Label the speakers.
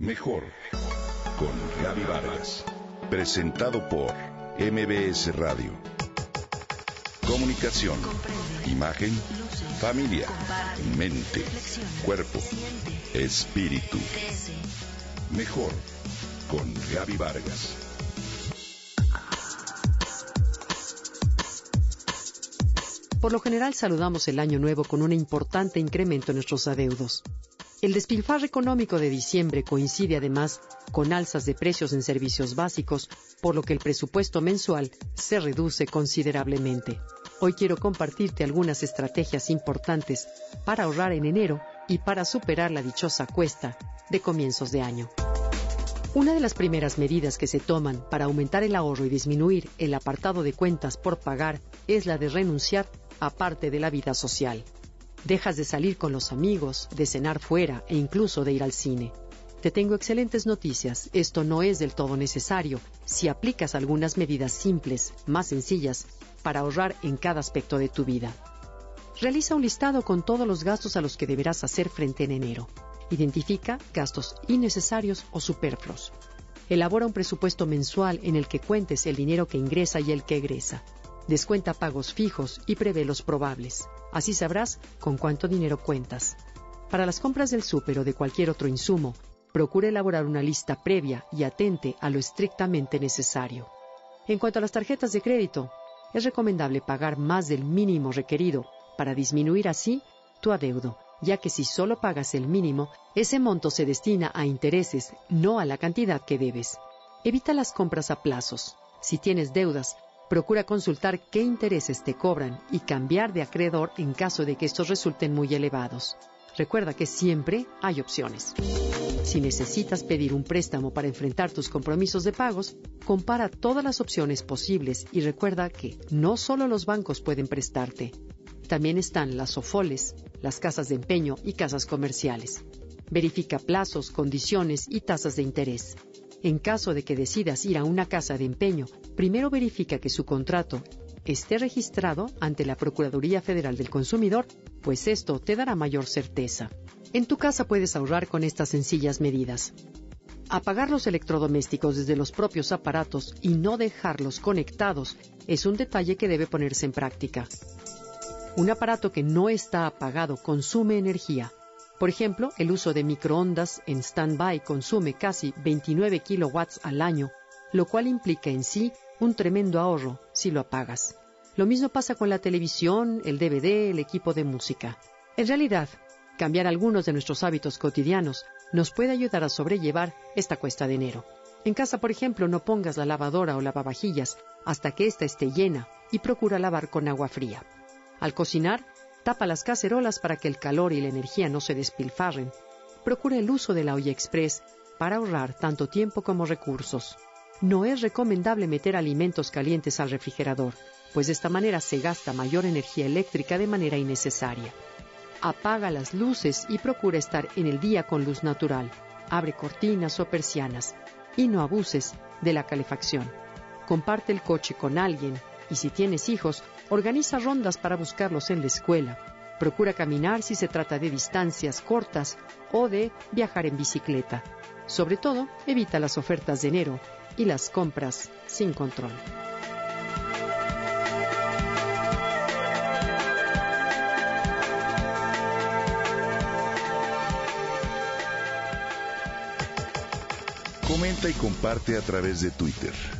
Speaker 1: Mejor con Gaby Vargas. Presentado por MBS Radio. Comunicación, imagen, familia, mente, cuerpo, espíritu. Mejor con Gaby Vargas.
Speaker 2: Por lo general saludamos el año nuevo con un importante incremento en nuestros adeudos. El despilfarro económico de diciembre coincide además con alzas de precios en servicios básicos, por lo que el presupuesto mensual se reduce considerablemente. Hoy quiero compartirte algunas estrategias importantes para ahorrar en enero y para superar la dichosa cuesta de comienzos de año. Una de las primeras medidas que se toman para aumentar el ahorro y disminuir el apartado de cuentas por pagar es la de renunciar a parte de la vida social. Dejas de salir con los amigos, de cenar fuera e incluso de ir al cine. Te tengo excelentes noticias. Esto no es del todo necesario si aplicas algunas medidas simples, más sencillas, para ahorrar en cada aspecto de tu vida. Realiza un listado con todos los gastos a los que deberás hacer frente en enero. Identifica gastos innecesarios o superfluos. Elabora un presupuesto mensual en el que cuentes el dinero que ingresa y el que egresa. Descuenta pagos fijos y prevé los probables. Así sabrás con cuánto dinero cuentas. Para las compras del súper o de cualquier otro insumo, procura elaborar una lista previa y atente a lo estrictamente necesario. En cuanto a las tarjetas de crédito, es recomendable pagar más del mínimo requerido para disminuir así tu adeudo, ya que si solo pagas el mínimo, ese monto se destina a intereses, no a la cantidad que debes. Evita las compras a plazos. Si tienes deudas, Procura consultar qué intereses te cobran y cambiar de acreedor en caso de que estos resulten muy elevados. Recuerda que siempre hay opciones. Si necesitas pedir un préstamo para enfrentar tus compromisos de pagos, compara todas las opciones posibles y recuerda que no solo los bancos pueden prestarte. También están las OFOLES, las casas de empeño y casas comerciales. Verifica plazos, condiciones y tasas de interés. En caso de que decidas ir a una casa de empeño, primero verifica que su contrato esté registrado ante la Procuraduría Federal del Consumidor, pues esto te dará mayor certeza. En tu casa puedes ahorrar con estas sencillas medidas. Apagar los electrodomésticos desde los propios aparatos y no dejarlos conectados es un detalle que debe ponerse en práctica. Un aparato que no está apagado consume energía, por ejemplo, el uso de microondas en stand-by consume casi 29 kilowatts al año, lo cual implica en sí un tremendo ahorro si lo apagas. Lo mismo pasa con la televisión, el DVD, el equipo de música. En realidad, cambiar algunos de nuestros hábitos cotidianos nos puede ayudar a sobrellevar esta cuesta de enero. En casa, por ejemplo, no pongas la lavadora o lavavajillas hasta que ésta esté llena y procura lavar con agua fría. Al cocinar, Tapa las cacerolas para que el calor y la energía no se despilfarren. Procura el uso de la olla express para ahorrar tanto tiempo como recursos. No es recomendable meter alimentos calientes al refrigerador, pues de esta manera se gasta mayor energía eléctrica de manera innecesaria. Apaga las luces y procura estar en el día con luz natural. Abre cortinas o persianas y no abuses de la calefacción. Comparte el coche con alguien y si tienes hijos, organiza rondas para buscarlos en la escuela. Procura caminar si se trata de distancias cortas o de viajar en bicicleta. Sobre todo, evita las ofertas de enero y las compras sin control.
Speaker 1: Comenta y comparte a través de Twitter.